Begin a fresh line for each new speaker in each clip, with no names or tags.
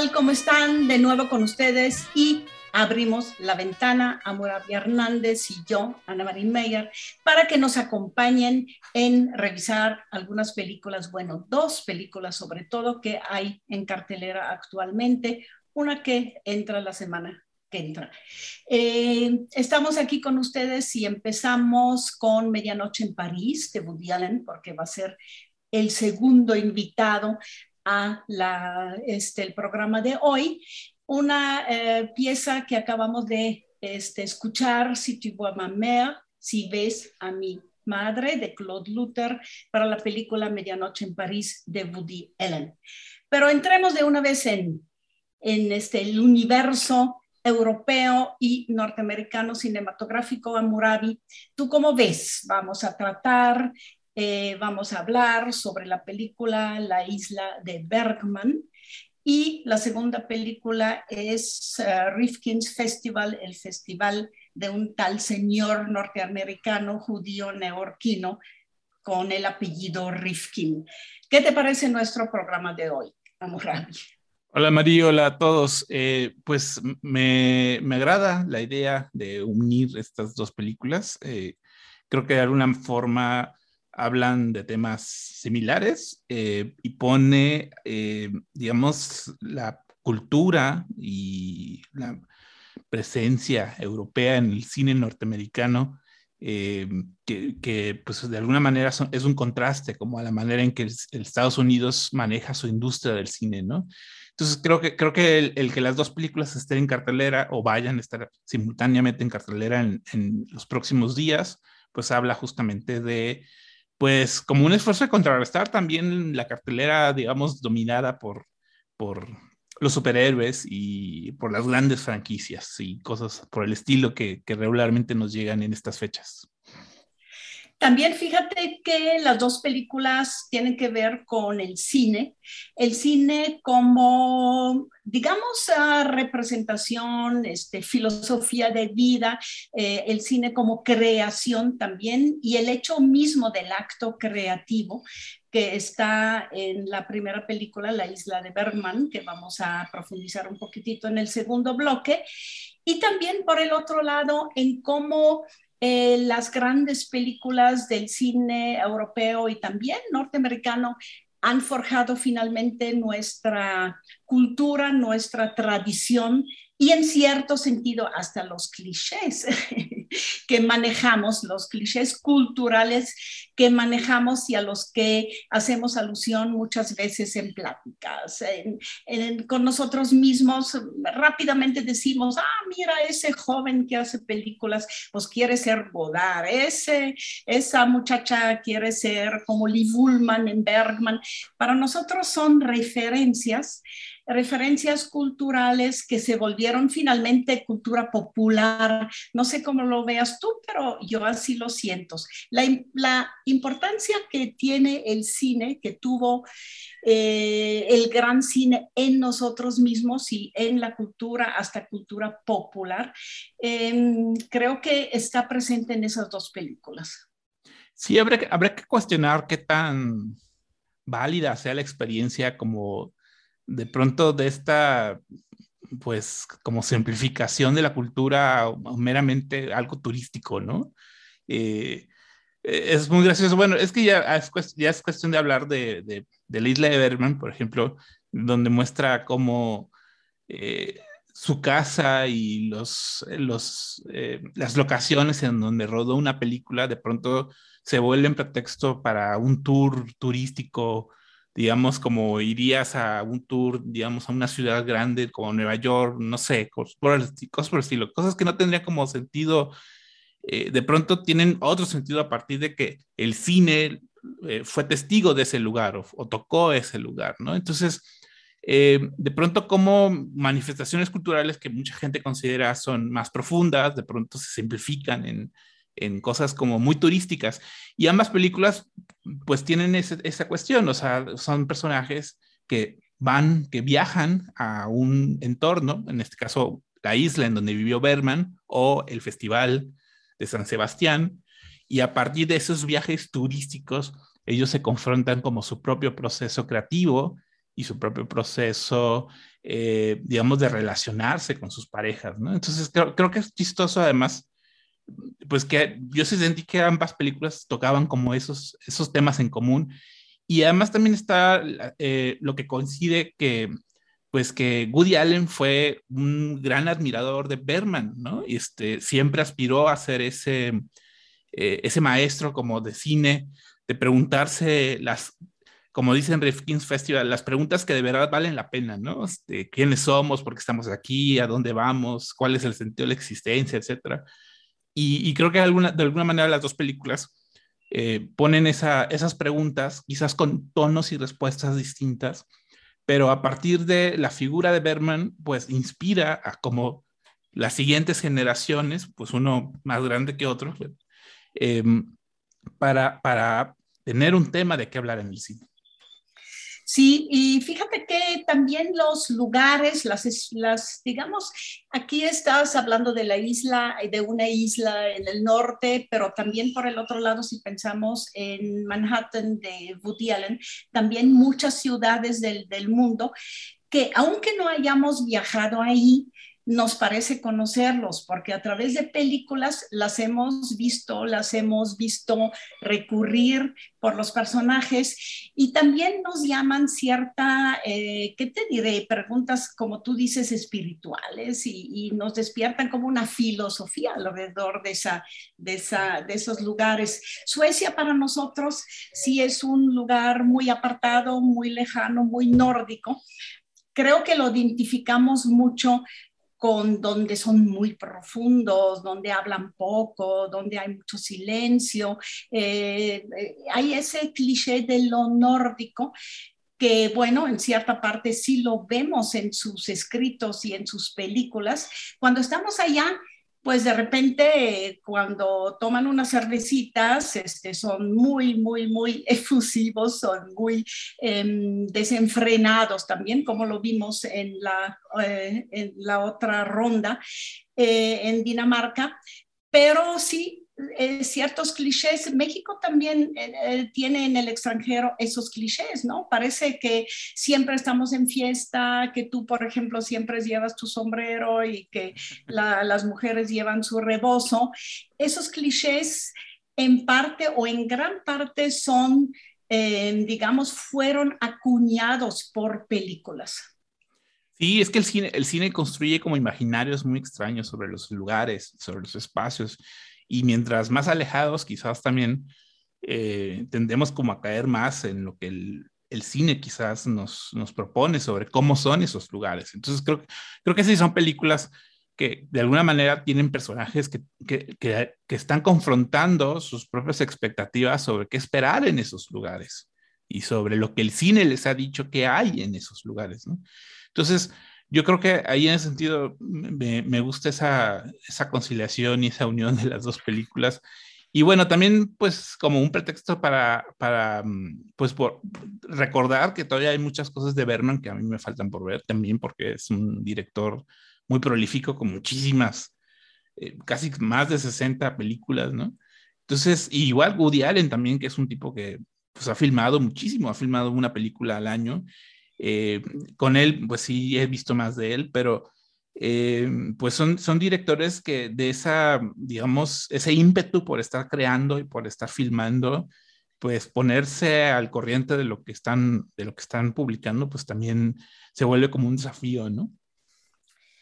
De nuevo con ustedes y abrimos la ventana a Moravia Hernández y yo, Ana Marín Meyer, para que nos acompañen en revisar algunas películas, bueno, dos películas sobre todo que hay en cartelera actualmente, una que entra la semana que entra. Eh, estamos aquí con ustedes y empezamos con Medianoche en París de Woody Allen, porque va a ser el segundo invitado a la, este, el programa de hoy, una eh, pieza que acabamos de este, escuchar, Si tu vois ma si ves a mi madre, de Claude Luther, para la película Medianoche en París de Woody Allen. Pero entremos de una vez en, en este, el universo europeo y norteamericano cinematográfico, Amurabi. ¿Tú cómo ves? Vamos a tratar eh, vamos a hablar sobre la película La isla de Bergman. Y la segunda película es uh, Rifkin's Festival, el festival de un tal señor norteamericano judío neorquino con el apellido Rifkin. ¿Qué te parece nuestro programa de hoy, Amurabi?
Hola María, hola a todos. Eh, pues me, me, agrada la idea de unir estas dos películas. Eh, creo que de alguna forma hablan de temas similares eh, y pone, eh, digamos, la cultura y la presencia europea en el cine norteamericano, eh, que, pues de alguna manera es un contraste como a la manera en que el, Estados Unidos maneja su industria del cine, ¿no? Entonces creo que, creo que el, que las dos películas estén en cartelera o vayan a estar simultáneamente en cartelera en, en los próximos días, pues habla justamente de pues como un esfuerzo de contrarrestar también la cartelera, digamos, dominada por, por los superhéroes y por las grandes franquicias y cosas por el estilo que, que regularmente nos llegan en estas fechas.
También fíjate que las dos películas tienen que ver con el cine, el cine como, digamos, representación, este, filosofía de vida, eh, el cine como creación también y el hecho mismo del acto creativo que está en la primera película, La isla de Bergman, que vamos a profundizar un poquitito en el segundo bloque, y también por el otro lado en cómo eh, las grandes películas del cine europeo y también norteamericano han forjado finalmente nuestra cultura, nuestra tradición y en cierto sentido hasta los clichés que manejamos, los clichés culturales que manejamos y a los que hacemos alusión muchas veces en pláticas. con nosotros mismos rápidamente decimos, ah, mira, ese joven que hace películas, pues quiere ser Godard, ese, esa muchacha quiere ser como Lee Bullman en Bergman. Para nosotros son referencias referencias culturales que se volvieron finalmente cultura popular. No sé cómo lo veas tú, pero yo así lo siento. La, importancia que tiene el cine, que tuvo eh, el gran cine en nosotros mismos y en la cultura, hasta cultura popular, em, creo que está presente en esas dos películas.
Sí, habrá, que cuestionar qué tan válida sea la experiencia como de pronto de esta, pues, como simplificación de la cultura meramente algo turístico, ¿no? Eh, es muy gracioso. Bueno, es que ya es, ya es cuestión de hablar de, de, de, la isla de Berman, por ejemplo, donde muestra cómo eh, su casa y los, los, eh, las locaciones en donde rodó una película de pronto se vuelven pretexto para un tour turístico digamos, como irías a un tour, digamos, a una ciudad grande como Nueva York, no sé, cosas por el, estilo, cosas que no tendrían como sentido, eh, de pronto tienen otro sentido a partir de que el cine eh, fue testigo de ese lugar o, tocó ese lugar, ¿no? Entonces, eh, de pronto como manifestaciones culturales que mucha gente considera son más profundas, de pronto se simplifican en, en cosas como muy turísticas. Y ambas películas pues tienen esa cuestión, o sea, son personajes que van, que viajan a un entorno, en este caso la isla en donde vivió Berman o el Festival de San Sebastián, y a partir de esos viajes turísticos, ellos se confrontan como su propio proceso creativo y su propio proceso, eh, digamos, de relacionarse con sus parejas, ¿no? Entonces, creo, creo que es chistoso además pues que yo sí sentí que ambas películas tocaban como esos, esos temas en común. Y además también está eh, lo que coincide que, pues que Woody Allen fue un gran admirador de Berman, ¿no? Y este, siempre aspiró a ser ese, eh, ese maestro como de cine, de preguntarse las, como dicen Rifkin's Festival, las preguntas que de verdad valen la pena, ¿no? Este, ¿Quiénes somos? ¿Por qué estamos aquí? ¿A dónde vamos? ¿Cuál es el sentido de la existencia? Etcétera. Y, creo que de alguna, manera las dos películas eh, ponen esas preguntas, quizás con tonos y respuestas distintas, pero a partir de la figura de Berman, pues inspira a como las siguientes generaciones, pues uno más grande que otro, em, para, para tener un tema de qué hablar en el cine.
Sí, y fíjate que también los lugares, las, las, digamos, aquí estás hablando de la isla, de una isla en el norte, pero también por el otro lado, si pensamos en Manhattan de Woody Allen, también muchas ciudades del, del mundo que aunque no hayamos viajado ahí, nos parece conocerlos, porque a través de películas las hemos visto, las hemos visto recurrir por los personajes y también nos llaman cierta, eh, ¿qué te diré? Preguntas, como tú dices, espirituales y, nos despiertan como una filosofía alrededor de, esa, de, esa, de esos lugares. Suecia para nosotros sí es un lugar muy apartado, muy lejano, muy nórdico, creo que lo identificamos mucho con donde son muy profundos, donde hablan poco, donde hay mucho silencio. Eh, eh, hay ese cliché de lo nórdico que bueno, en cierta parte sí lo vemos en sus escritos y en sus películas. Cuando estamos allá, pues de repente cuando toman unas cervecitas, este, son muy, muy, muy efusivos, son muy em, desenfrenados también, como lo vimos en la, eh, otra ronda eh, en Dinamarca. Pero sí, eh, ciertos clichés. México también eh, eh, tiene en el extranjero esos clichés, ¿no? Parece que siempre estamos en fiesta, que tú, por ejemplo, siempre llevas tu sombrero y que las mujeres llevan su rebozo. Esos clichés en parte o en gran parte son, digamos, fueron acuñados por películas.
Sí, es que el cine, el cine construye como imaginarios muy extraños sobre los lugares, sobre los espacios, y mientras más alejados, quizás también eh, tendemos como a caer más en lo que el, cine quizás nos, nos, propone sobre cómo son esos lugares. Entonces creo, creo que sí son películas que de alguna manera tienen personajes que, que, que, están confrontando sus propias expectativas sobre qué esperar en esos lugares y sobre lo que el cine les ha dicho que hay en esos lugares. Entonces, yo creo que ahí en ese sentido me, me gusta esa, esa, conciliación y esa unión de las dos películas. Y bueno, también pues como un pretexto para, para mm, pues por recordar que todavía hay muchas cosas de Berman que a mí me faltan por ver también porque es un director muy prolífico con muchísimas, eh, casi más de 60 películas, ¿no? Entonces, igual Woody Allen también, que es un tipo que pues ha filmado muchísimo, ha filmado una película al año eh, con él, pues sí, he visto más de él, pero eh, pues son, son directores que de esa, digamos, ese ímpetu por estar creando y por estar filmando, pues ponerse al corriente de lo que están, de lo que están publicando, pues también se vuelve como un desafío, ¿no?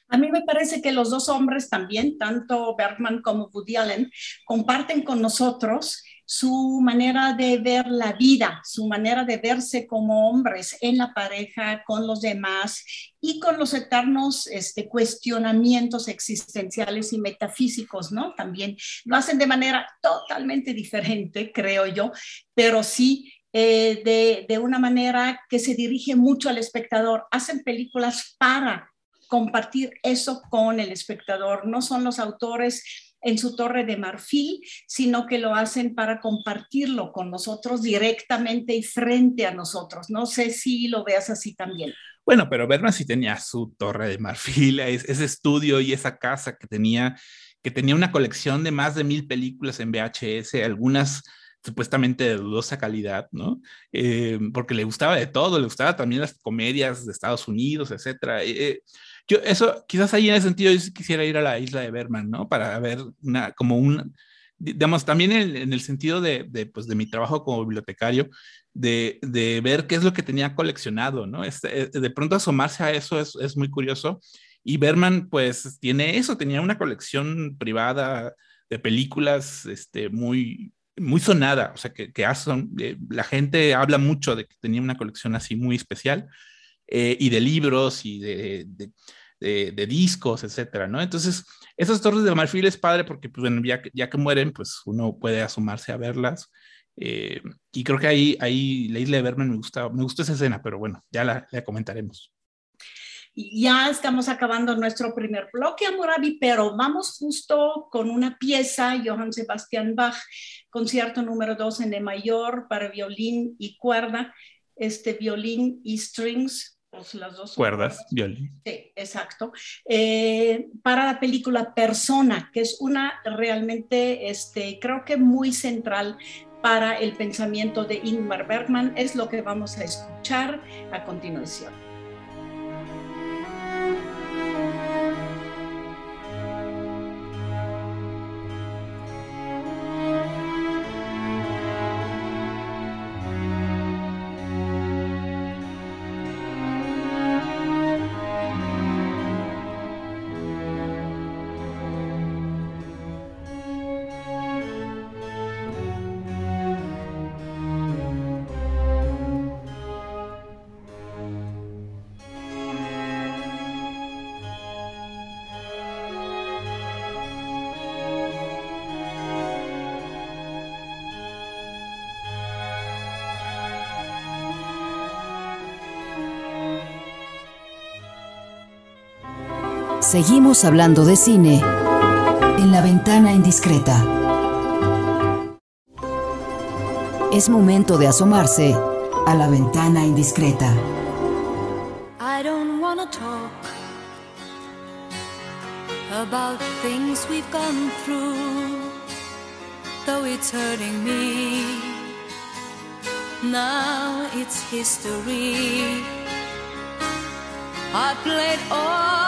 A mí me parece que los dos hombres también, tanto Bergman como Woody Allen, comparten con nosotros su manera de ver la vida, su manera de verse como hombres en la pareja, con los demás y con los eternos este, cuestionamientos existenciales y metafísicos, ¿no? También lo hacen de manera totalmente diferente, creo yo, pero sí eh, de, de una manera que se dirige mucho al espectador. Hacen películas para compartir eso con el espectador, no son los autores en su torre de marfil, sino que lo hacen para compartirlo con nosotros directamente y frente a nosotros. No sé si lo veas así también.
Bueno, pero Berman sí tenía su torre de marfil, ese estudio y esa casa que tenía, que tenía una colección de más de mil películas en VHS, algunas supuestamente de dudosa calidad, ¿no? Eh, porque le gustaba de todo, le gustaba también las comedias de Estados Unidos, etcétera. Eh, yo, eso, quizás ahí en ese sentido, yo quisiera ir a la isla de Berman, ¿no? Para ver una, como un, digamos, también en, el sentido de, de, pues, de mi trabajo como bibliotecario, de, de, ver qué es lo que tenía coleccionado, ¿no? Este, eh, de pronto asomarse a eso es, es, muy curioso. Y Berman, pues, tiene eso, tenía una colección privada de películas este, muy, muy sonada, o sea, que, que eh, la gente habla mucho de que tenía una colección así muy especial. Eh, y de libros y de, de, discos, etcétera, ¿no? Entonces, esas torres de marfil es padre porque, pues, bueno, ya, ya que mueren, pues uno puede asomarse a verlas. Eh, y creo que ahí, ahí la isla de Berman me gusta, me gustó esa escena, pero bueno, ya la, la comentaremos.
Ya estamos acabando nuestro primer bloque, Amorabi, pero vamos justo con una pieza, Johann Sebastian Bach, concierto número 2 en E mayor para violín y cuerda, este violín y strings pues, las dos
cuerdas, violín.
Sí, exacto. Eh, para la película Persona, que es una realmente, este, creo que muy central para el pensamiento de Ingmar Bergman, es lo que vamos a escuchar a continuación.
Seguimos hablando de cine en la ventana indiscreta. Es momento de asomarse a la ventana indiscreta.
I don't wanna talk about things we've gone through, though it's hurting me. Now it's history. I played all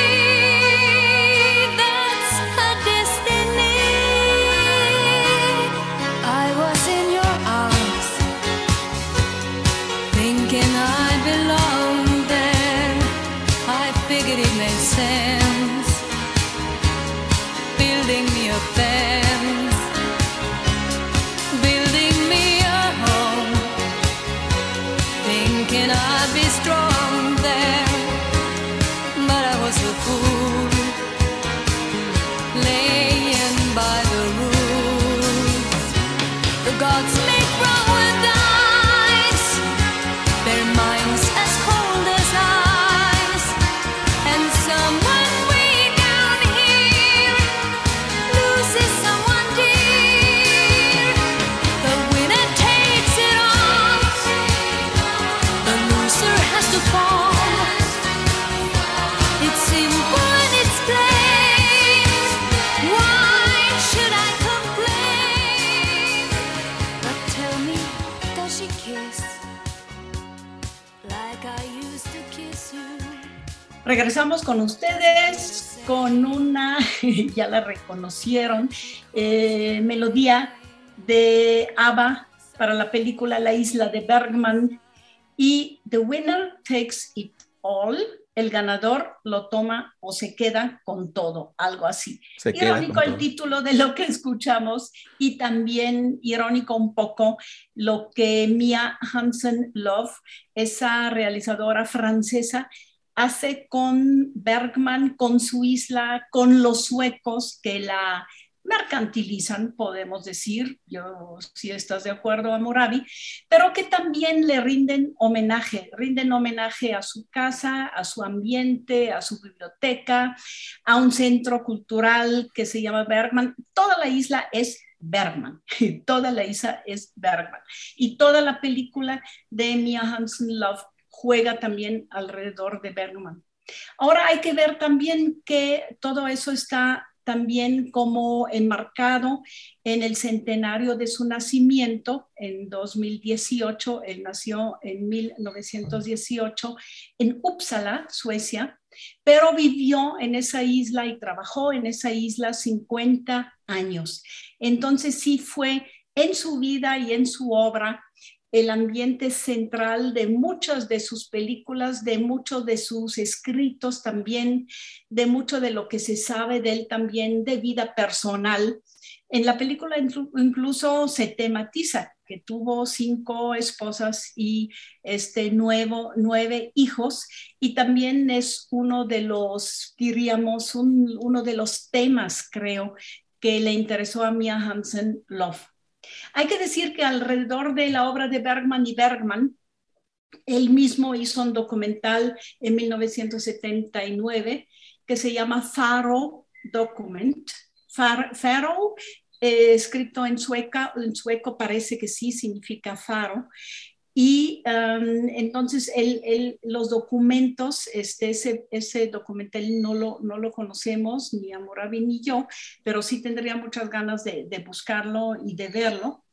Thinking I'd be strong there.
Regresamos con ustedes con una, ya la reconocieron, eh, melodía de ABBA para la película La isla de Bergman y The Winner Takes It All. El ganador lo toma o se queda con todo, algo así.
Se
irónico el
todo.
título de lo que escuchamos y también irónico un poco lo que Mia Hansen Love, esa realizadora francesa, hace con Bergman, con su isla, con los suecos que la mercantilizan, podemos decir, yo si estás de acuerdo, Amoravi, pero que también le rinden homenaje, rinden homenaje a su casa, a su ambiente, a su biblioteca, a un centro cultural que se llama Bergman. Toda la isla es Bergman, toda la isla es Bergman. Y toda la película de Mia Hansen Love juega también alrededor de Bergman. Ahora hay que ver también que todo eso está también como enmarcado en el centenario de su nacimiento en 2018. Él nació en 1918 en Uppsala, Suecia, pero vivió en esa isla y trabajó en esa isla 50 años. Entonces sí fue en su vida y en su obra el ambiente central de muchas de sus películas, de muchos de sus escritos también, de mucho de lo que se sabe de él también, de vida personal. En la película incluso se tematiza que tuvo cinco esposas y este nuevo, nueve hijos y también es uno de los, diríamos, un, uno de los temas, creo, que le interesó a Mia Hansen Love. Hay que decir que alrededor de la obra de Bergman y Bergman, él mismo hizo un documental en 1979 que se llama Faro Document. Far, Faro, eh, escrito en, sueca, en sueco, parece que sí significa faro. Y um, entonces el, el, los documentos, este, ese, ese documental no lo, no lo conocemos, ni Amoravi ni yo, pero sí tendría muchas ganas de, buscarlo y de verlo.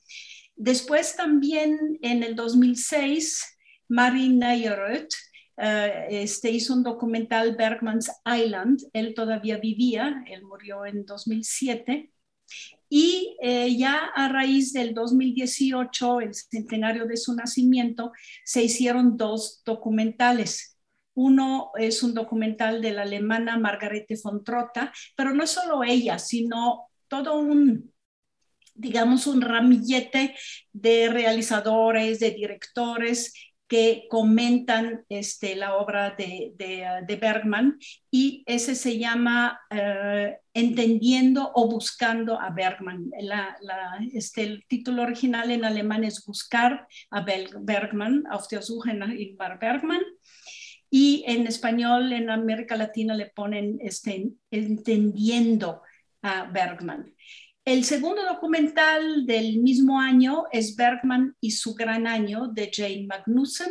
Después también en el 2006, Mari Neyeröth uh, este, hizo un documental Bergman's Island. Él todavía vivía, él murió en 2007. Y eh, ya a raíz del 2018, el centenario de su nacimiento, se hicieron dos documentales. Uno es un documental de la alemana Margarete von Trotta, pero no solo ella, sino todo un, digamos, un ramillete de realizadores, de directores que comentan este, la obra de, de, de, Bergman y ese se llama uh, Entendiendo o Buscando a Bergman. La, la, este, el título original en alemán es Buscar a Bergman, Auf der Suche nach Bergman. Y en español, en América Latina, le ponen este, Entendiendo a Bergman. El segundo documental del mismo año es Bergman y su gran año de Jane Magnussen,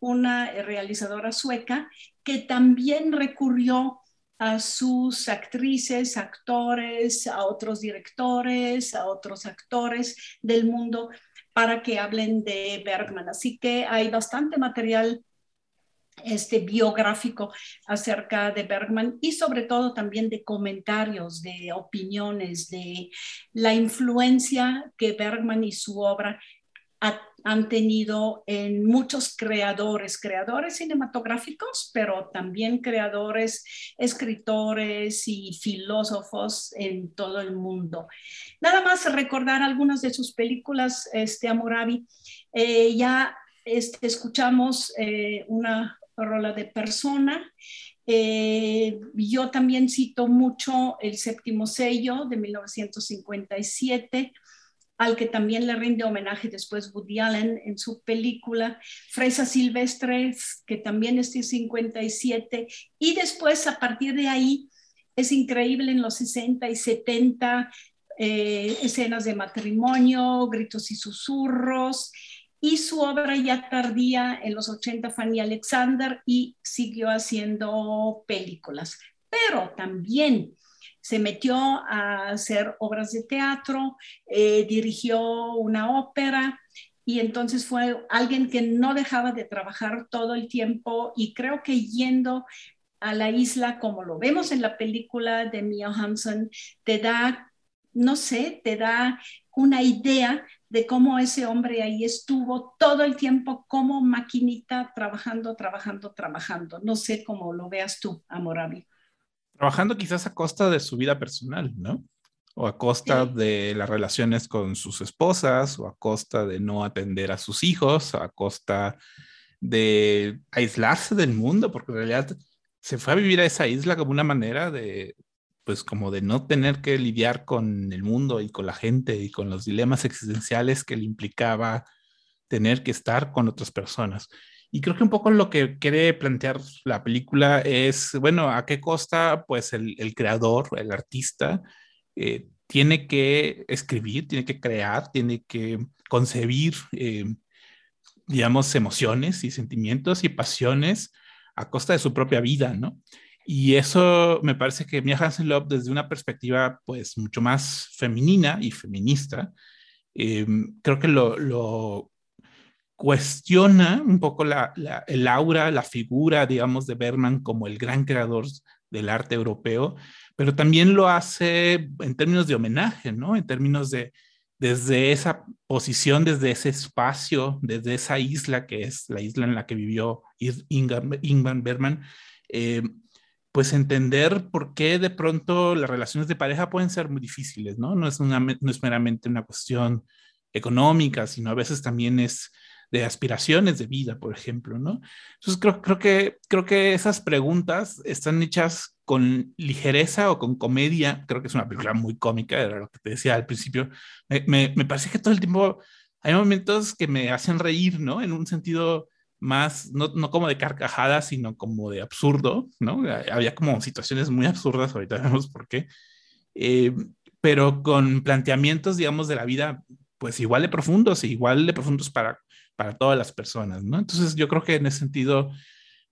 una realizadora sueca que también recurrió a sus actrices, actores, a otros directores, a otros actores del mundo para que hablen de Bergman. Así que hay bastante material este biográfico acerca de Bergman y sobre todo también de comentarios, de opiniones, de la influencia que Bergman y su obra ha, han tenido en muchos creadores, creadores cinematográficos, pero también creadores, escritores y filósofos en todo el mundo. Nada más recordar algunas de sus películas, este, Amorabi. Eh, ya este, escuchamos eh, una rola de persona. Eh, yo también cito mucho El séptimo sello de 1957, al que también le rinde homenaje después Woody Allen en su película Fresa Silvestre, que también es de 57, y después a partir de ahí es increíble en los 60 y 70 eh, escenas de matrimonio, gritos y susurros, y su obra ya tardía en los 80 Fanny Alexander y siguió haciendo películas. Pero también se metió a hacer obras de teatro, eh, dirigió una ópera y entonces fue alguien que no dejaba de trabajar todo el tiempo y creo que yendo a la isla, como lo vemos en la película de Mia Hansen, te da, no sé, te da una idea de cómo ese hombre ahí estuvo todo el tiempo como maquinita trabajando, trabajando, trabajando. No sé cómo lo veas tú, Amorabi.
Trabajando quizás a costa de su vida personal, ¿no? O a costa
Sí.
de las relaciones con sus esposas, o a costa de no atender a sus hijos, a costa de aislarse del mundo, porque en realidad se fue a vivir a esa isla como una manera de, pues como de no tener que lidiar con el mundo y con la gente y con los dilemas existenciales que le implicaba tener que estar con otras personas. Y creo que un poco lo que quiere plantear la película es, bueno, ¿a qué costa pues el, creador, el artista, eh, tiene que escribir, tiene que crear, tiene que concebir, eh, digamos, emociones y sentimientos y pasiones a costa de su propia vida, ¿no? Y eso me parece que Mia Hansen Love desde una perspectiva pues mucho más femenina y feminista, eh, creo que lo, cuestiona un poco la, el aura, la figura, digamos, de Berman como el gran creador del arte europeo, pero también lo hace en términos de homenaje, ¿no? En términos de, desde esa posición, desde ese espacio, desde esa isla que es la isla en la que vivió Ingmar Berman, eh, pues entender por qué de pronto las relaciones de pareja pueden ser muy difíciles, ¿no? No es, una, no es meramente una cuestión económica, sino a veces también es de aspiraciones de vida, por ejemplo, ¿no? Entonces creo, creo, que, creo que esas preguntas están hechas con ligereza o con comedia. Creo que es una película muy cómica, era lo que te decía al principio. Me, me, me parece que todo el tiempo hay momentos que me hacen reír, ¿no? En un sentido más, no, no, como de carcajada, sino como de absurdo, ¿no? Había como situaciones muy absurdas, ahorita vemos por qué, eh, pero con planteamientos, digamos, de la vida, pues igual de profundos, igual de profundos para, para todas las personas, ¿no? Entonces yo creo que en ese sentido,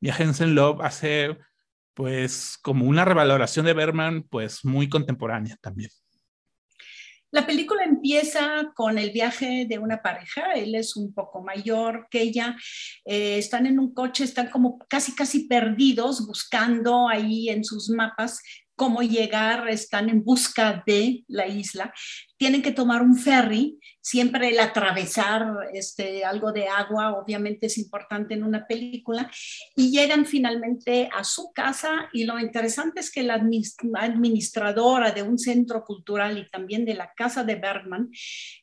Viajes en Love hace, pues, como una revaloración de Berman, pues, muy contemporánea también.
La película empieza con el viaje de una pareja, él es un poco mayor que ella, eh, están en un coche, están como casi, casi perdidos buscando ahí en sus mapas cómo llegar, están en busca de la isla, tienen que tomar un ferry, siempre el atravesar este, algo de agua, obviamente es importante en una película, y llegan finalmente a su casa y lo interesante es que la administradora de un centro cultural y también de la casa de Bergman,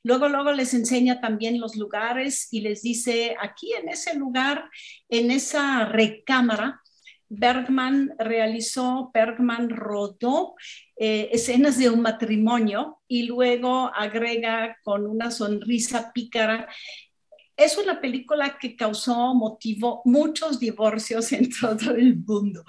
luego, luego les enseña también los lugares y les dice, aquí en ese lugar, en esa recámara, Bergman realizó, Bergman rodó eh, escenas de un matrimonio y luego agrega con una sonrisa pícara es una película que causó, motivó muchos divorcios en todo el mundo.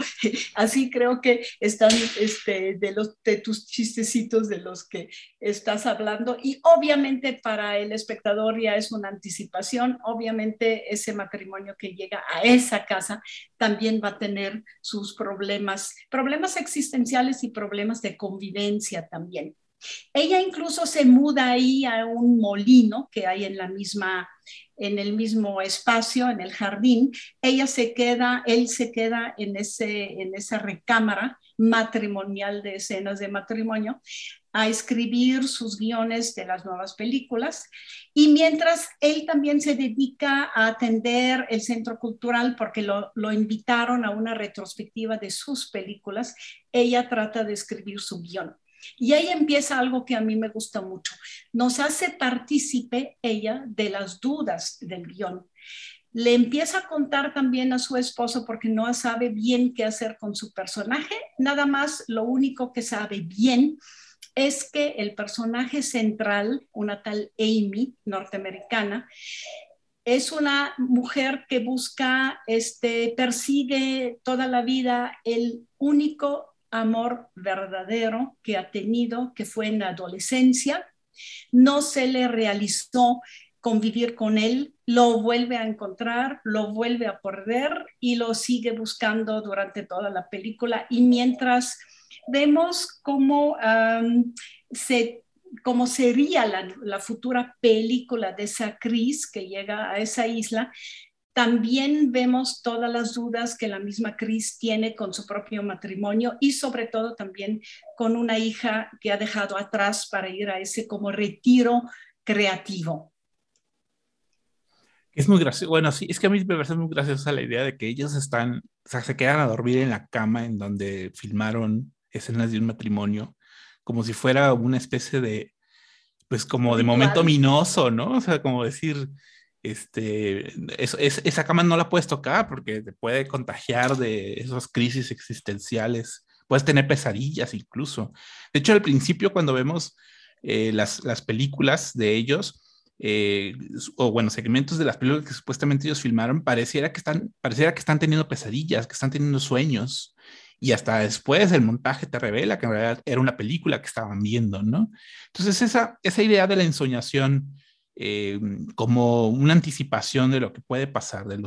Así creo que están este, de, los, de tus chistecitos de los que estás hablando. Y obviamente para el espectador ya es una anticipación. Obviamente ese matrimonio que llega a esa casa también va a tener sus problemas, problemas existenciales y problemas de convivencia también. Ella incluso se muda ahí a un molino que hay en la misma en el mismo espacio, en el jardín, ella se queda, él se queda en, ese, en esa recámara matrimonial de escenas de matrimonio a escribir sus guiones de las nuevas películas y mientras él también se dedica a atender el centro cultural porque lo, lo invitaron a una retrospectiva de sus películas, ella trata de escribir su guion. Y ahí empieza algo que a mí me gusta mucho. Nos hace partícipe ella de las dudas del guion. Le empieza a contar también a su esposo porque no sabe bien qué hacer con su personaje. Nada más lo único que sabe bien es que el personaje central, una tal Amy norteamericana, es una mujer que busca, este, persigue toda la vida el único amor verdadero que ha tenido, que fue en la adolescencia. No se le realizó convivir con él, lo vuelve a encontrar, lo vuelve a perder y lo sigue buscando durante toda la película. Y mientras vemos cómo se cómo sería la, futura película de esa Cris que llega a esa isla, también vemos todas las dudas que la misma Cris tiene con su propio matrimonio y sobre todo también con una hija que ha dejado atrás para ir a ese como retiro creativo.
Es muy gracioso. Bueno, sí, es que a mí me parece muy graciosa la idea de que ellos están, o sea, se quedan a dormir en la cama en donde filmaron escenas de un matrimonio, como si fuera una especie de, pues como de momento ominoso, ¿no? O sea, como decir, este, es, esa cama no la puedes tocar porque te puede contagiar de esas crisis existenciales. Puedes tener pesadillas incluso. De hecho, al principio cuando vemos eh, las, las, películas de ellos, eh, o bueno, segmentos de las películas que supuestamente ellos filmaron, pareciera que, están, pareciera que están teniendo pesadillas, que están teniendo sueños. Y hasta después el montaje te revela que en realidad era una película que estaban viendo, ¿no? Entonces esa, esa idea de la ensoñación eh, como una anticipación de lo que puede pasar, del,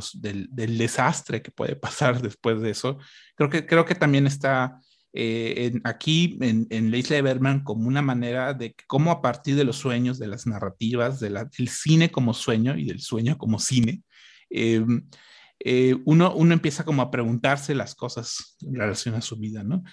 del, desastre que puede pasar después de eso. Creo que, creo que también está eh, en, aquí en, en la isla de Berman como una manera de cómo a partir de los sueños, de las narrativas, del cine como sueño y del sueño como cine, eh, uno, uno empieza como a preguntarse las cosas en relación a su vida, ¿no?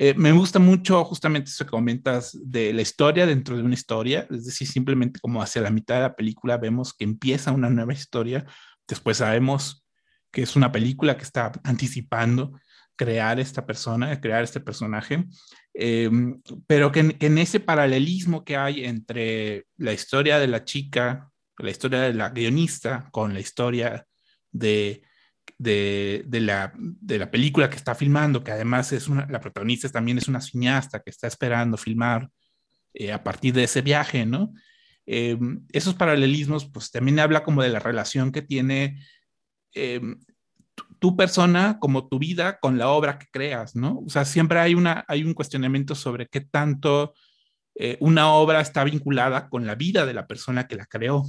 Eh, me gusta mucho justamente eso que comentas de la historia dentro de una historia, es decir, simplemente como hacia la mitad de la película vemos que empieza una nueva historia, después sabemos que es una película que está anticipando crear esta persona, crear este personaje, eh, pero que en, ese paralelismo que hay entre la historia de la chica, la historia de la guionista, con la historia de de, de, la, de, la, película que está filmando, que además es una, la protagonista también es una cineasta que está esperando filmar eh, a partir de ese viaje, ¿no? Eh, esos paralelismos, pues también habla como de la relación que tiene eh, tu, persona, como tu vida, con la obra que creas, ¿no? O sea, siempre hay, una, hay un cuestionamiento sobre qué tanto una obra está vinculada con la vida de la persona que la creó.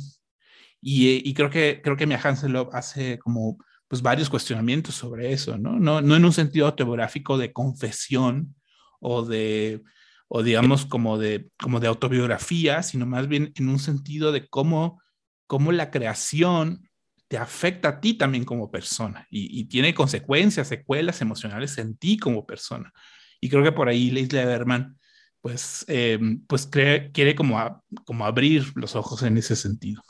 Y, y creo que, creo que Mia Hansen lo hace como pues varios cuestionamientos sobre eso, ¿no? No, en un sentido autobiográfico de confesión o de, o digamos como de, como de autobiografía, sino más bien en un sentido de cómo, cómo la creación te afecta a ti también como persona y, tiene consecuencias, secuelas emocionales en ti como persona. Y creo que por ahí Leslie Berman pues, eh, pues cree, quiere como, como abrir los ojos en ese sentido.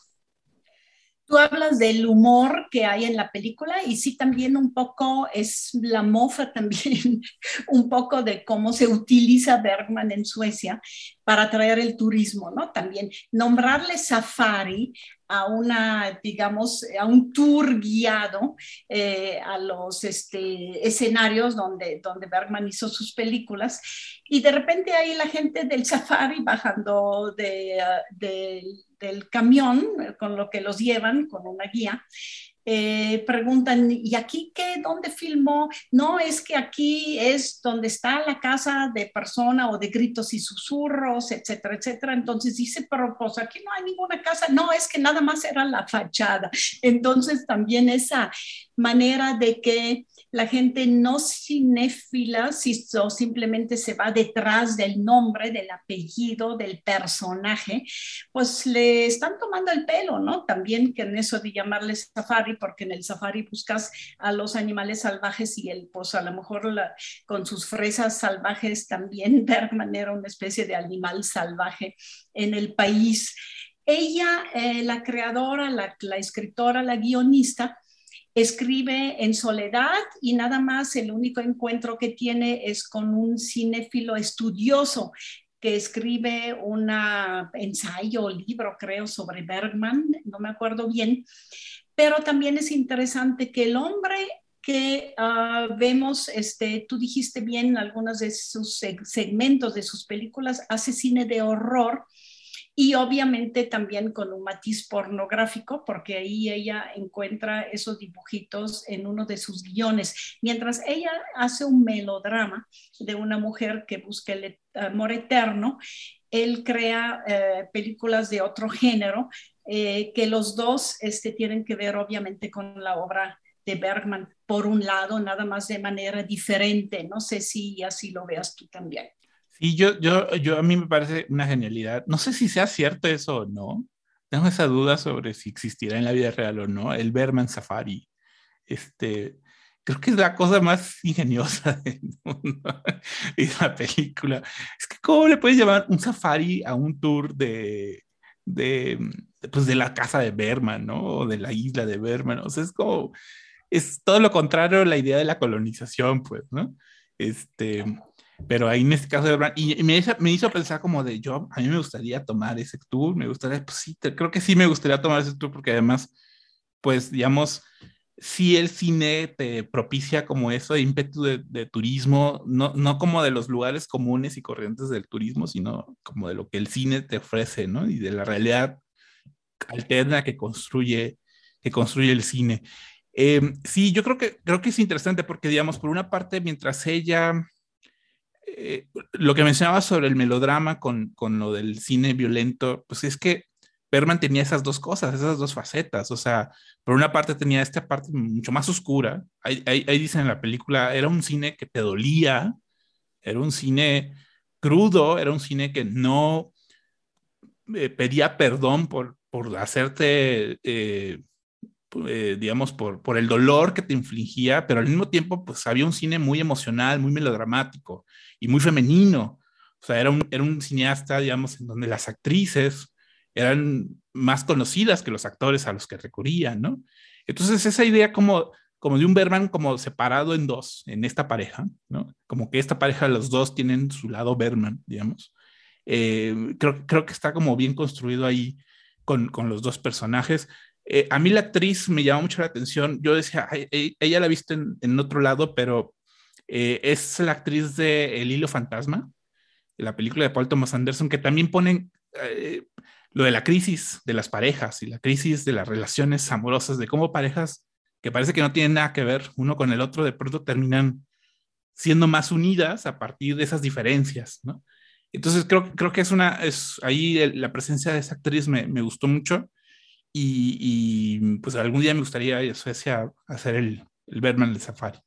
Tú hablas del humor que hay en la película y sí también un poco es la mofa también, un poco de cómo se utiliza Bergman en Suecia para atraer el turismo, ¿no? También nombrarle safari a una, digamos, a un tour guiado eh, a los este, escenarios donde, donde Bergman hizo sus películas y de repente ahí la gente del safari bajando de, de del camión eh, con lo que los llevan, con una guía, eh, preguntan, ¿y aquí qué? ¿Dónde filmó? No, es que aquí es donde está la casa de persona o de gritos y susurros, etcétera, etcétera. Entonces dice, pero pues aquí no hay ninguna casa. No, es que nada más era la fachada. Entonces también esa manera de que la gente no cinéfila, si o simplemente se va detrás del nombre, del apellido, del personaje, pues le están tomando el pelo, ¿no? También que en eso de llamarle safari, porque en el safari buscas a los animales salvajes y el, pues a lo mejor con sus fresas salvajes también Bergman era una especie de animal salvaje en el país. Ella, eh, la creadora, la escritora, la guionista, escribe en soledad y nada más el único encuentro que tiene es con un cinéfilo estudioso que escribe un ensayo o libro, creo, sobre Bergman, no me acuerdo bien, pero también es interesante que el hombre que uh, vemos, este, tú dijiste bien, algunos de sus segmentos de sus películas, hace cine de horror, y obviamente también con un matiz pornográfico, porque ahí ella encuentra esos dibujitos en uno de sus guiones, mientras ella hace un melodrama de una mujer que busca el amor eterno, él crea eh, películas de otro género, eh, que los dos este, tienen que ver obviamente con la obra de Bergman, por un lado, nada más de manera diferente. No sé si así lo veas tú también.
Sí, yo, yo, yo a mí me parece una genialidad. No sé si sea cierto eso o no. Tengo esa duda sobre si existirá en la vida real o no. El Berman Safari. Este, creo que es la cosa más ingeniosa del mundo y la película. Es que, ¿cómo le puedes llamar un safari a un tour de, de, pues de la casa de Berman, ¿no? O de la isla de Berman. O sea, es como, es todo lo contrario a la idea de la colonización, pues, ¿no? Este, pero ahí en este caso de y me hizo, me hizo pensar como de yo, a mí me gustaría tomar ese tour, me gustaría, pues sí, creo que sí me gustaría tomar ese tour porque además, pues digamos, si el cine te propicia como eso de ímpetu de, turismo, no, no como de los lugares comunes y corrientes del turismo, sino como de lo que el cine te ofrece, ¿no? Y de la realidad alterna que construye, que construye el cine. Eh, sí, yo creo que, creo que es interesante porque, digamos, por una parte, mientras ella eh, lo que mencionaba sobre el melodrama con, con, lo del cine violento, pues es que Berman tenía esas dos cosas, esas dos facetas. O sea, por una parte tenía esta parte mucho más oscura. Ahí, ahí, dicen en la película, era un cine que te dolía, era un cine crudo, era un cine que no eh, pedía perdón por, por hacerte eh, eh, digamos, por, por el dolor que te infligía, pero al mismo tiempo, pues había un cine muy emocional, muy melodramático y muy femenino. O sea, era un, era un cineasta, digamos, en donde las actrices eran más conocidas que los actores a los que recurrían, ¿no? Entonces, esa idea como, como de un Berman como separado en dos, en esta pareja, ¿no? Como que esta pareja, los dos tienen su lado Berman, digamos. Eh, creo, creo que está como bien construido ahí con, con los dos personajes. Eh, a mí la actriz me llama mucho la atención. Yo decía, ella la he visto en, otro lado, pero eh, es la actriz de El Hilo Fantasma, la película de Paul Thomas Anderson, que también ponen eh, lo de la crisis de las parejas y la crisis de las relaciones amorosas, de cómo parejas que parece que no tienen nada que ver uno con el otro, de pronto terminan siendo más unidas a partir de esas diferencias, ¿no? Entonces creo, creo que es una, es ahí la presencia de esa actriz me, me gustó mucho y, pues algún día me gustaría ir a Suecia a hacer el, el Bergman Safari.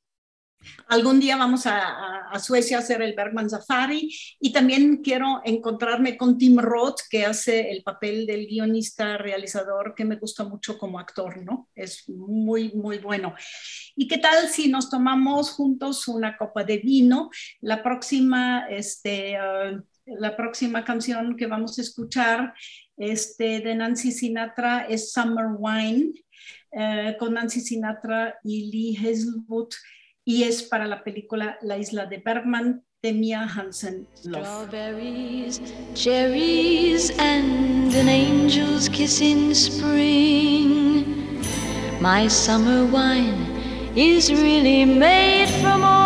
Algún día vamos a, a, Suecia a hacer el Bergman Safari y también quiero encontrarme con Tim Roth, que hace el papel del guionista realizador, que me gusta mucho como actor, ¿no? Es muy, muy bueno. ¿Y qué tal si nos tomamos juntos una copa de vino? La próxima, este, uh, la próxima canción que vamos a escuchar este, de Nancy Sinatra es Summer Wine, uh, con Nancy Sinatra y Lee Hazelwood y es para la película La isla de Bergman de Mia Hansen. Love.
Strawberries, cherries, and an angel's kiss in spring. My summer wine is really made from all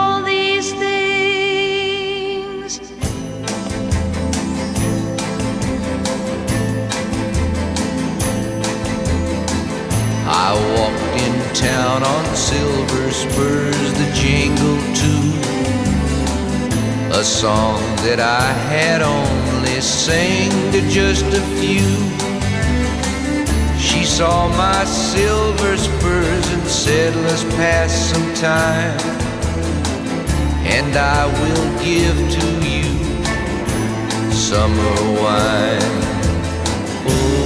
I walked in town on silver spurs the
jingle too. A song that I had only sang to just a few. She saw my silver spurs and said let's pass some time And I will give to you summer wine. Oh,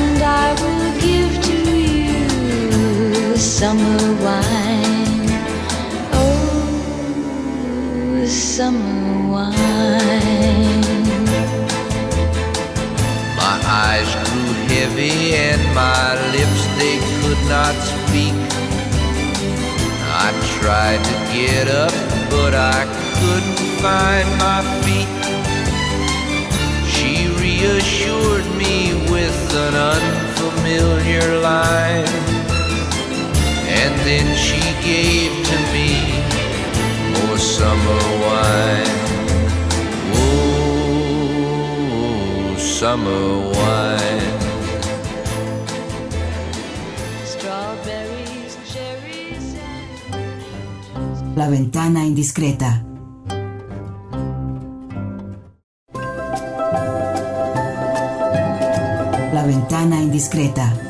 summer wine. Oh, summer wine.
My eyes grew heavy and my lips they could not speak. I tried to get up, but I couldn't find my feet. She reassured me with an unfamiliar line, and then she gave to me more summer wine. Oh, summer wine.
Strawberries, cherries, and
La ventana indiscreta. La ventana indiscreta.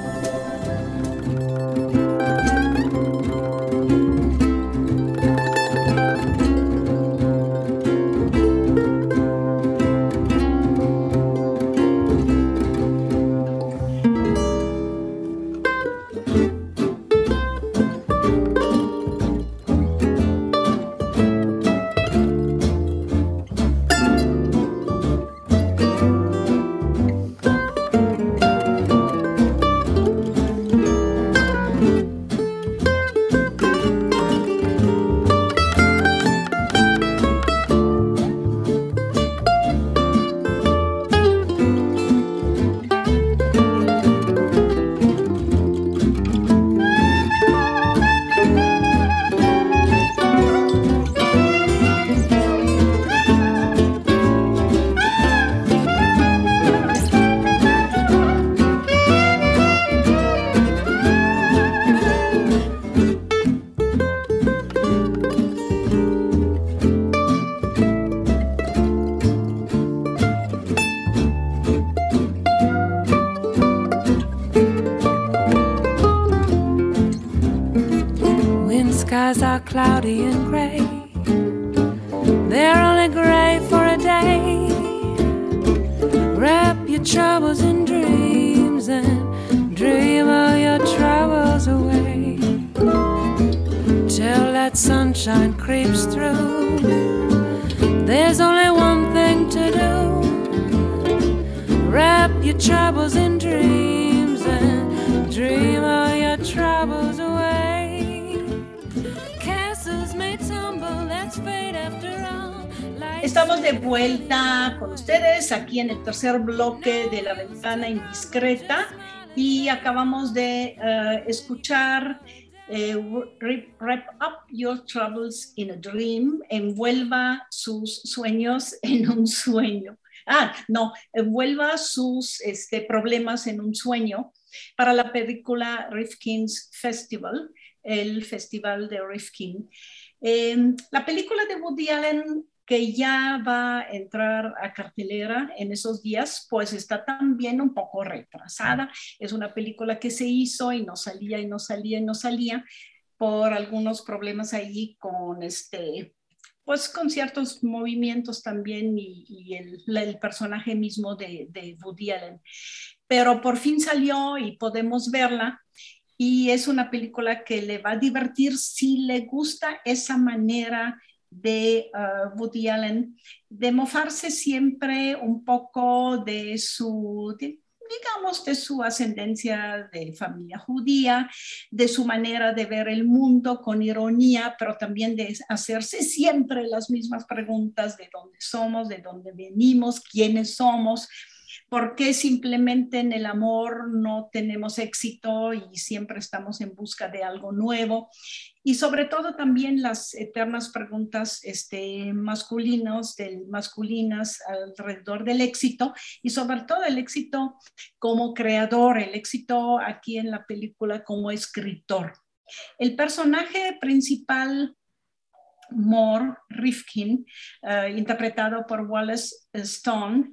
Aquí en el tercer bloque de la ventana indiscreta y acabamos de eh, escuchar eh, Wrap Wrap Up Your Troubles in a Dream, envuelva sus sueños en un sueño. Ah, no, envuelva sus este, problemas en un sueño para la película Rifkin's Festival, el festival de Rifkin. Eh, la película de Woody Allen que ya va a entrar a cartelera en esos días, pues está también un poco retrasada. Es una película que se hizo y no salía y no salía y no salía por algunos problemas ahí con este, pues con ciertos movimientos también y, el personaje mismo de, de Woody Allen. Pero por fin salió y podemos verla y es una película que le va a divertir si le gusta esa manera de uh, Woody Allen de mofarse siempre un poco de su digamos, de su ascendencia de familia judía, de su manera de ver el mundo con ironía, pero también de hacerse siempre las mismas preguntas de dónde somos, de dónde venimos, quiénes somos, por qué simplemente en el amor no tenemos éxito y siempre estamos en busca de algo nuevo. Y sobre todo también las eternas preguntas este, masculinos, del, masculinas alrededor del éxito y sobre todo el éxito como creador, el éxito aquí en la película como escritor. El personaje principal Moore Rifkin, eh, interpretado por Wallace Stone,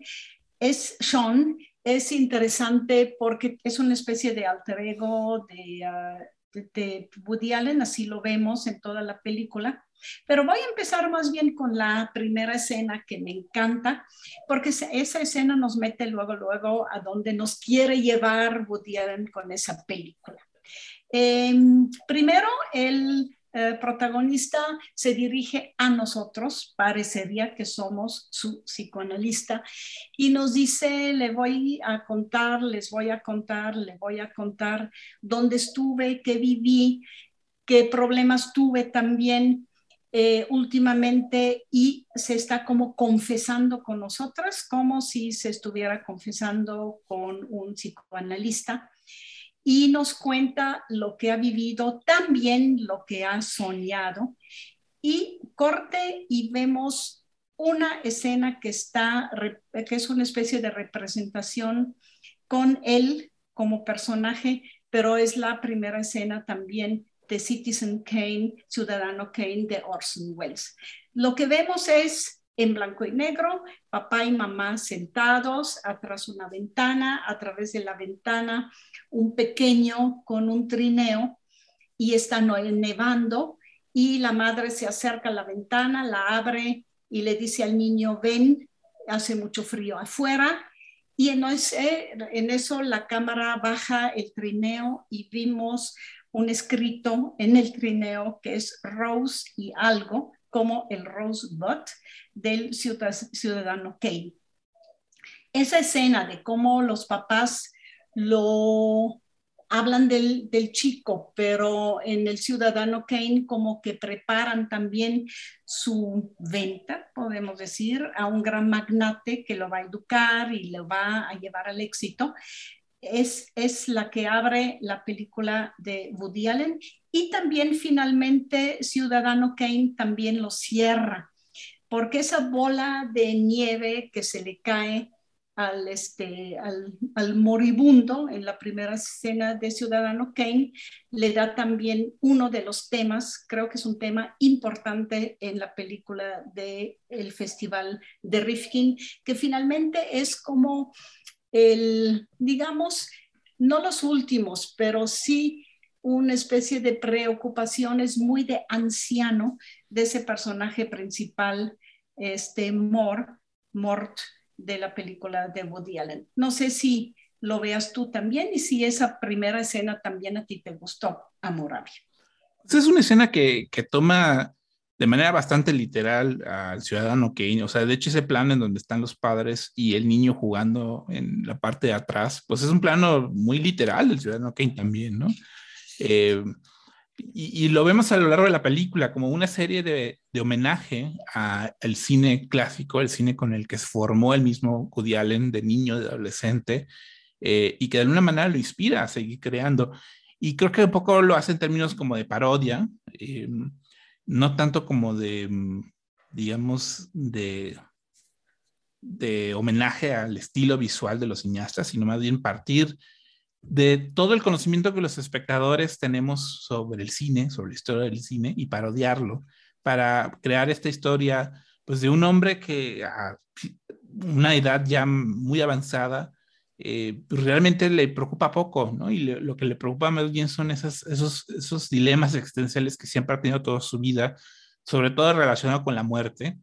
es Sean, es interesante porque es una especie de alter ego de, ah, de- Woody Allen, así lo vemos en toda la película. Pero voy a empezar más bien con la primera escena que me encanta, porque esa- escena nos mete luego, luego a donde nos quiere llevar Woody Allen con esa película. Eh, primero, el protagonista se dirige a nosotros, parecería que somos su psicoanalista, y nos dice, le voy a contar, les voy a contar, le voy a contar dónde estuve, qué viví, qué problemas tuve también eh, últimamente y se está como confesando con nosotras, como si se estuviera confesando con un psicoanalista y nos cuenta lo que ha vivido, también lo que ha soñado. Y corte y vemos una escena que está, que es una especie de representación con él como personaje, pero es la primera escena también de Citizen Kane, Ciudadano Kane de Orson Welles. Lo que vemos es en blanco y negro, papá y mamá sentados atrás una ventana, a través de la ventana un pequeño con un trineo y está nevando y la madre se acerca a la ventana, la abre y le dice al niño, ven, hace mucho frío afuera. Y en, ese- en eso la cámara baja el trineo y vimos un escrito en el trineo que es Rose y algo, como el Rosebud del ciudad- ciudadano Kane. Esa escena de cómo los papás lo hablan del, del chico, pero en el ciudadano Kane como que preparan también su venta, podemos decir, a un gran magnate que lo va a educar y lo va a llevar al éxito. Es, es la que abre la película de Woody Allen y también finalmente Ciudadano Kane también lo cierra, porque esa bola de nieve que se le cae al, este, al, moribundo en la primera escena de Ciudadano Kane, le da también uno de los temas, creo que es un tema importante en la película del el Festival de Rifkin, que finalmente es como el, digamos, no los últimos, pero sí una especie de preocupaciones muy de anciano de ese personaje principal, este Mort, Mort de la película de Woody Allen. No sé si lo veas tú también y si esa primera escena también a ti te gustó, Amorabi.
Esa es una escena que, que toma de manera bastante literal al ciudadano Kane. O sea, de hecho, ese plano en donde están los padres y el niño jugando en la parte de atrás, pues es un plano muy literal del ciudadano Kane también, ¿no? Eh, y, lo vemos a lo largo de la película como una serie de, de homenaje al cine clásico, el cine con el que se formó el mismo Woody Allen de niño, de adolescente, eh, y que de alguna manera lo inspira a seguir creando. Y creo que un poco lo hace en términos como de parodia, eh, no tanto como de, digamos, de, de homenaje al estilo visual de los cineastas, sino más bien partir de todo el conocimiento que los espectadores tenemos sobre el cine, sobre la historia del cine y parodiarlo para crear esta historia pues de un hombre que a una edad ya muy avanzada eh, realmente le preocupa poco, ¿no? Y lo que le preocupa más bien son esas, esos, esos dilemas existenciales que siempre ha tenido toda su vida, sobre todo relacionado con la muerte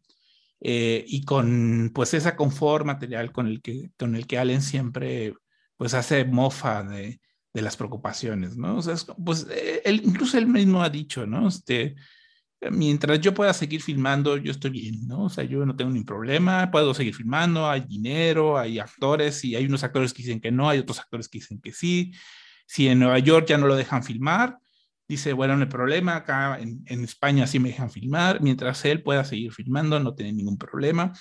eh, y con pues esa confort material con el que, con el que Allen siempre pues hace mofa de, de las preocupaciones, ¿no? O sea, es, pues él, incluso él mismo ha dicho, ¿no? Este, mientras yo pueda seguir filmando, yo estoy bien, ¿no? O sea, yo no tengo ningún problema, puedo seguir filmando, hay dinero, hay actores, y hay unos actores que dicen que no, hay otros actores que dicen que sí. Si en Nueva York ya no lo dejan filmar, dice, bueno, no hay problema, acá en, en España sí me dejan filmar, mientras él pueda seguir filmando, no tiene ningún problema.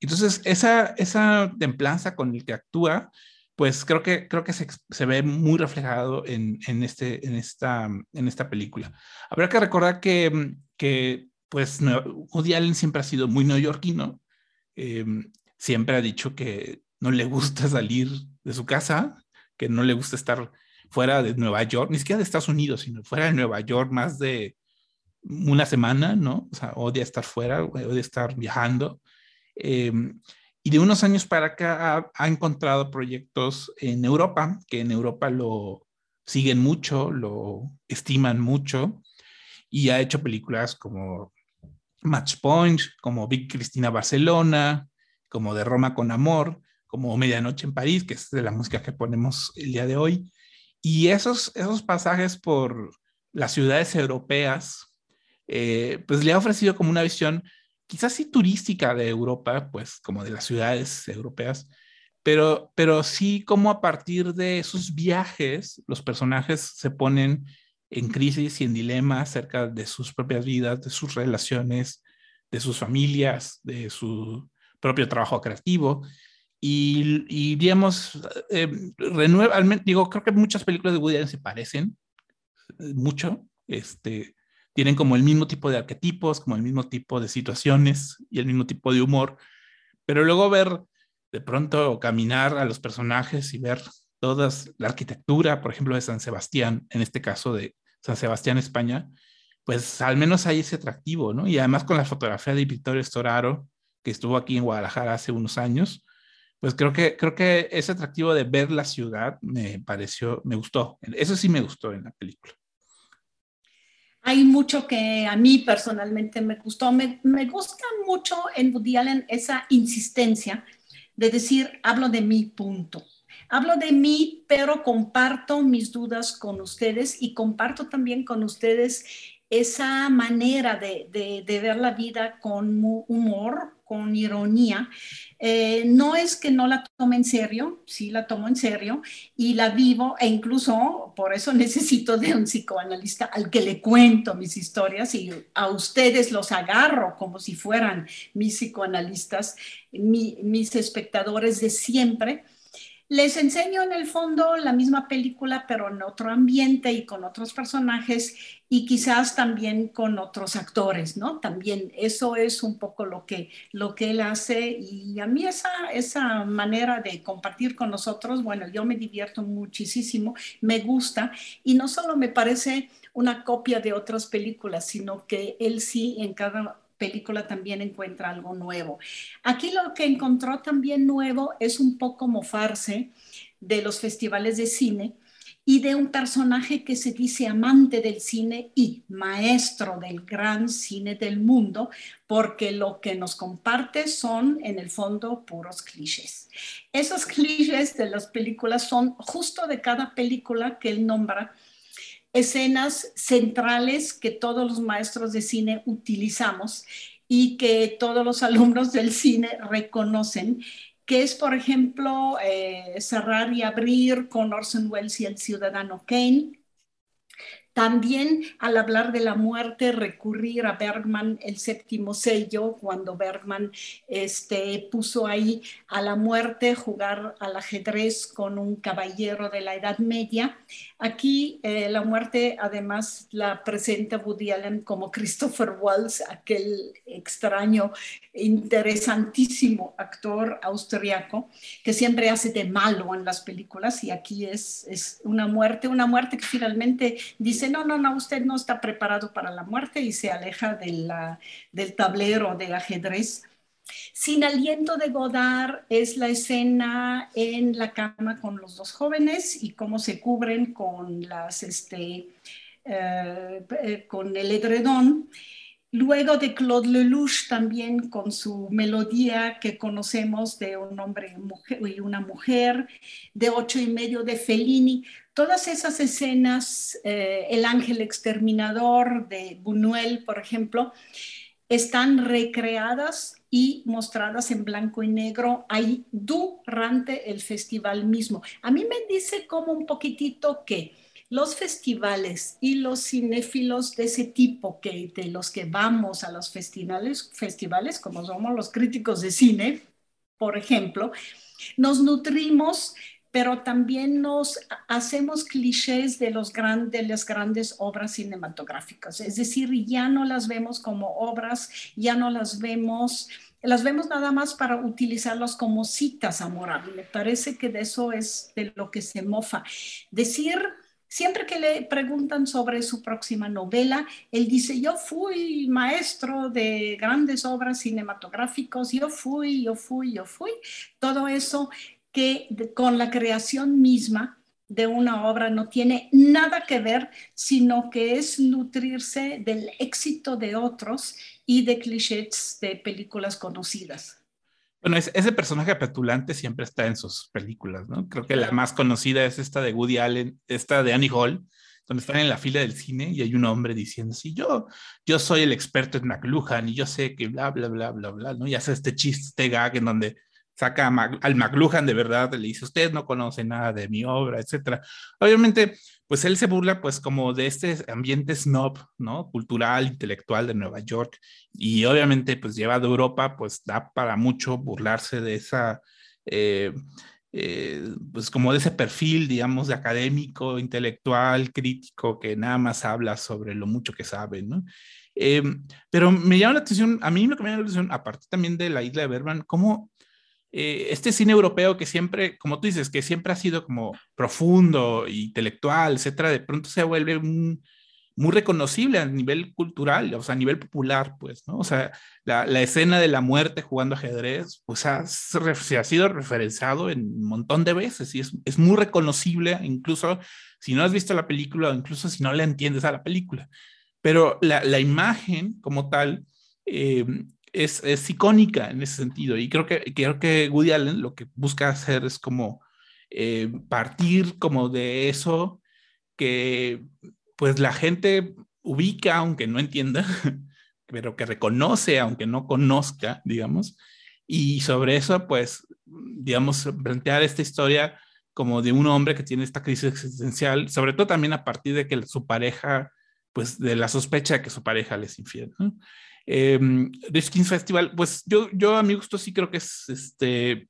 Entonces, esa, esa templanza con el que actúa, pues creo que, creo que se, se ve muy reflejado en, en, este, en, esta, en esta película. Habrá que recordar que, que pues, Woody Allen siempre ha sido muy neoyorquino, eh, siempre ha dicho que no le gusta salir de su casa, que no le gusta estar fuera de Nueva York, ni siquiera de Estados Unidos, sino fuera de Nueva York más de una semana, ¿no? O sea, odia estar fuera, odia estar viajando. Eh, y de unos años para acá ha, encontrado proyectos en Europa, que en Europa lo siguen mucho, lo estiman mucho, y ha hecho películas como Match Point, como Big Cristina Barcelona, como De Roma con Amor, como Medianoche en París, que es de la música que ponemos el día de hoy. Y esos, esos pasajes por las ciudades europeas, eh, pues le ha ofrecido como una visión quizás sí turística de Europa, pues como de las ciudades europeas, pero, pero sí como a partir de esos viajes los personajes se ponen en crisis y en dilema acerca de sus propias vidas, de sus relaciones, de sus familias, de su propio trabajo creativo. Y, y digamos, eh, renueva, digo, creo que muchas películas de Woody Allen se parecen eh, mucho, este, tienen como el mismo tipo de arquetipos, como el mismo tipo de situaciones y el mismo tipo de humor, pero luego ver de pronto caminar a los personajes y ver toda la arquitectura, por ejemplo, de San Sebastián, en este caso de San Sebastián, España, pues al menos hay ese atractivo, ¿no? Y además con la fotografía de Victorio Storaro, que estuvo aquí en Guadalajara hace unos años, pues creo que, creo que ese atractivo de ver la ciudad me pareció, me gustó. Eso sí me gustó en la película.
Hay mucho que a mí personalmente me gustó. Me, me, gusta mucho en Woody Allen esa insistencia de decir, hablo de mi punto. Hablo de mí, pero comparto mis dudas con ustedes y comparto también con ustedes esa manera de, de, de ver la vida con humor, con ironía. Eh, no es que no la tome en serio, sí la tomo en serio y la vivo e incluso por eso necesito de un psicoanalista al que le cuento mis historias y a ustedes los agarro como si fueran mis psicoanalistas, mi, mis espectadores de siempre les enseño en el fondo la misma película, pero en otro ambiente y con otros personajes y quizás también con otros actores, ¿no? También eso es un poco lo que, lo que él hace y a mí esa, esa manera de compartir con nosotros, bueno, yo me divierto muchísimo, me gusta y no solo me parece una copia de otras películas, sino que él sí en cada película también encuentra algo nuevo. Aquí lo que encontró también nuevo es un poco mofarse de los festivales de cine y de un personaje que se dice amante del cine y maestro del gran cine del mundo, porque lo que nos comparte son en el fondo puros clichés. Esos clichés de las películas son justo de cada película que él nombra escenas centrales que todos los maestros de cine utilizamos y que todos los alumnos del cine reconocen, que es, por ejemplo, eh, cerrar y abrir con Orson Welles y el ciudadano Kane, también al hablar de la muerte, recurrir a Bergman, el séptimo sello, cuando Bergman este, puso ahí a la muerte jugar al ajedrez con un caballero de la Edad Media. Aquí eh, la muerte además la presenta Woody Allen como Christopher Waltz, aquel extraño, interesantísimo actor austriaco que siempre hace de malo en las películas y aquí es, es una muerte, una muerte que finalmente dice, no, no, no, usted no está preparado para la muerte y se aleja del tablero de ajedrez. Sin aliento de Godard es la escena en la cama con los dos jóvenes y cómo se cubren con, las, este, eh, con el edredón. Luego de Claude Lelouch también con su melodía que conocemos de un hombre y una mujer, de ocho y medio de Fellini, todas esas escenas, eh, El ángel exterminador de Buñuel, por ejemplo, están recreadas y mostradas en blanco y negro ahí durante el festival mismo. A mí me dice como un poquitito que los festivales y los cinéfilos de ese tipo, que de los que vamos a los festivales, festivales como somos los críticos de cine, por ejemplo, nos nutrimos pero también nos hacemos clichés de, los gran, de las grandes obras cinematográficas. Es decir, ya no las vemos como obras, ya no las vemos, las vemos nada más para utilizarlas como citas, amor. Me parece que de eso es de lo que se mofa. Decir Siempre que le preguntan sobre su próxima novela, él dice, yo fui maestro de grandes obras cinematográficas, yo fui, yo fui, yo fui. Todo eso que con la creación misma de una obra no tiene nada que ver, sino que es nutrirse del éxito de otros y de clichés de películas conocidas.
Bueno, ese personaje petulante siempre está en sus películas, ¿no? Creo que la más conocida es esta de Woody Allen, esta de Annie Hall, donde están en la fila del cine y hay un hombre diciendo, sí, yo, yo soy el experto en McLuhan y yo sé que bla, bla, bla, bla, bla, ¿no? Y hace este chiste, este gag en donde saca al McLuhan de verdad, le dice, usted no conoce nada de mi obra, etcétera. Obviamente, pues él se burla pues como de este ambiente snob, ¿no? Cultural, intelectual de Nueva York y obviamente pues llevado a Europa pues da para mucho burlarse de esa, eh, eh, pues como de ese perfil, digamos, de académico, intelectual, crítico, que nada más habla sobre lo mucho que sabe, ¿no? Eh, pero me llama la atención, a mí lo que me llama la atención, aparte también de la isla de Berman, cómo eh, este cine europeo que siempre, como tú dices, que siempre ha sido como profundo, intelectual, etcétera, de pronto se vuelve muy reconocible a nivel cultural, o sea, a nivel popular, pues, ¿no? O sea, la, la escena de la muerte jugando ajedrez, pues ha, se ha sido referenciado en un montón de veces y es, es, muy reconocible, incluso si no has visto la película o incluso si no le entiendes a la película. Pero la, la imagen como tal eh, es, icónica en ese sentido. Y creo que, creo que Woody Allen lo que busca hacer es como eh, partir como de eso que pues la gente ubica aunque no entienda, pero que reconoce aunque no conozca, digamos. Y sobre eso, pues, digamos, plantear esta historia como de un hombre que tiene esta crisis existencial, sobre todo también a partir de que su pareja, pues de la sospecha de que su pareja les infiel. ¿no? Eh, The Skins Festival, pues yo, a mi gusto sí creo que es este,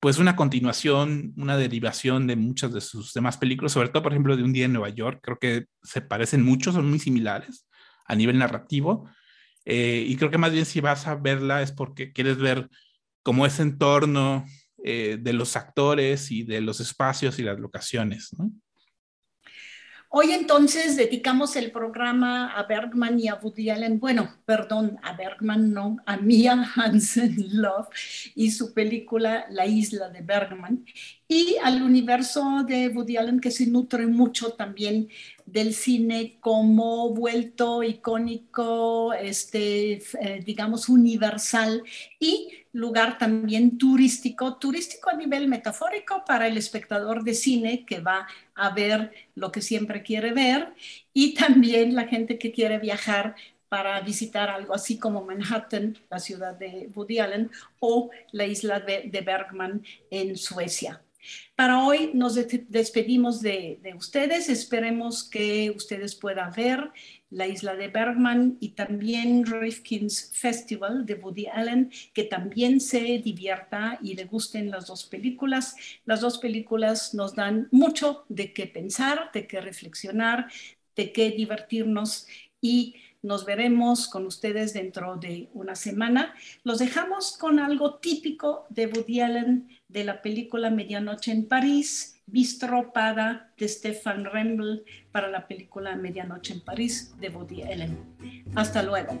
pues una continuación, una derivación de muchas de sus demás películas, sobre todo, por ejemplo, de Un Día en Nueva York. Creo que se parecen mucho, son muy similares a nivel narrativo. Eh, y creo que más bien si vas a verla es porque quieres ver cómo ese entorno eh, de los actores y de los espacios y las locaciones, ¿no?
Hoy entonces dedicamos el programa a Bergman y a Woody Allen, bueno, perdón, a Bergman no, a Mia Hansen Love y su película La isla de Bergman y al universo de Woody Allen que se nutre mucho también del cine como vuelto icónico, este, eh, digamos, universal y lugar también turístico, turístico a nivel metafórico para el espectador de cine que va a ver lo que siempre quiere ver y también la gente que quiere viajar para visitar algo así como Manhattan, la ciudad de Woody Allen, o la isla de, de Bergman en Suecia. Para hoy nos despedimos de, de, ustedes. Esperemos que ustedes puedan ver la isla de Bergman y también Rifkin's Festival de Woody Allen, que también se divierta y le gusten las dos películas. Las dos películas nos dan mucho de qué pensar, de qué reflexionar, de qué divertirnos y nos veremos con ustedes dentro de una semana. Los dejamos con algo típico de Woody Allen de la película Medianoche en París, bistropada de Stefan Rembel para la película Medianoche en París de Woody Allen. Hasta luego.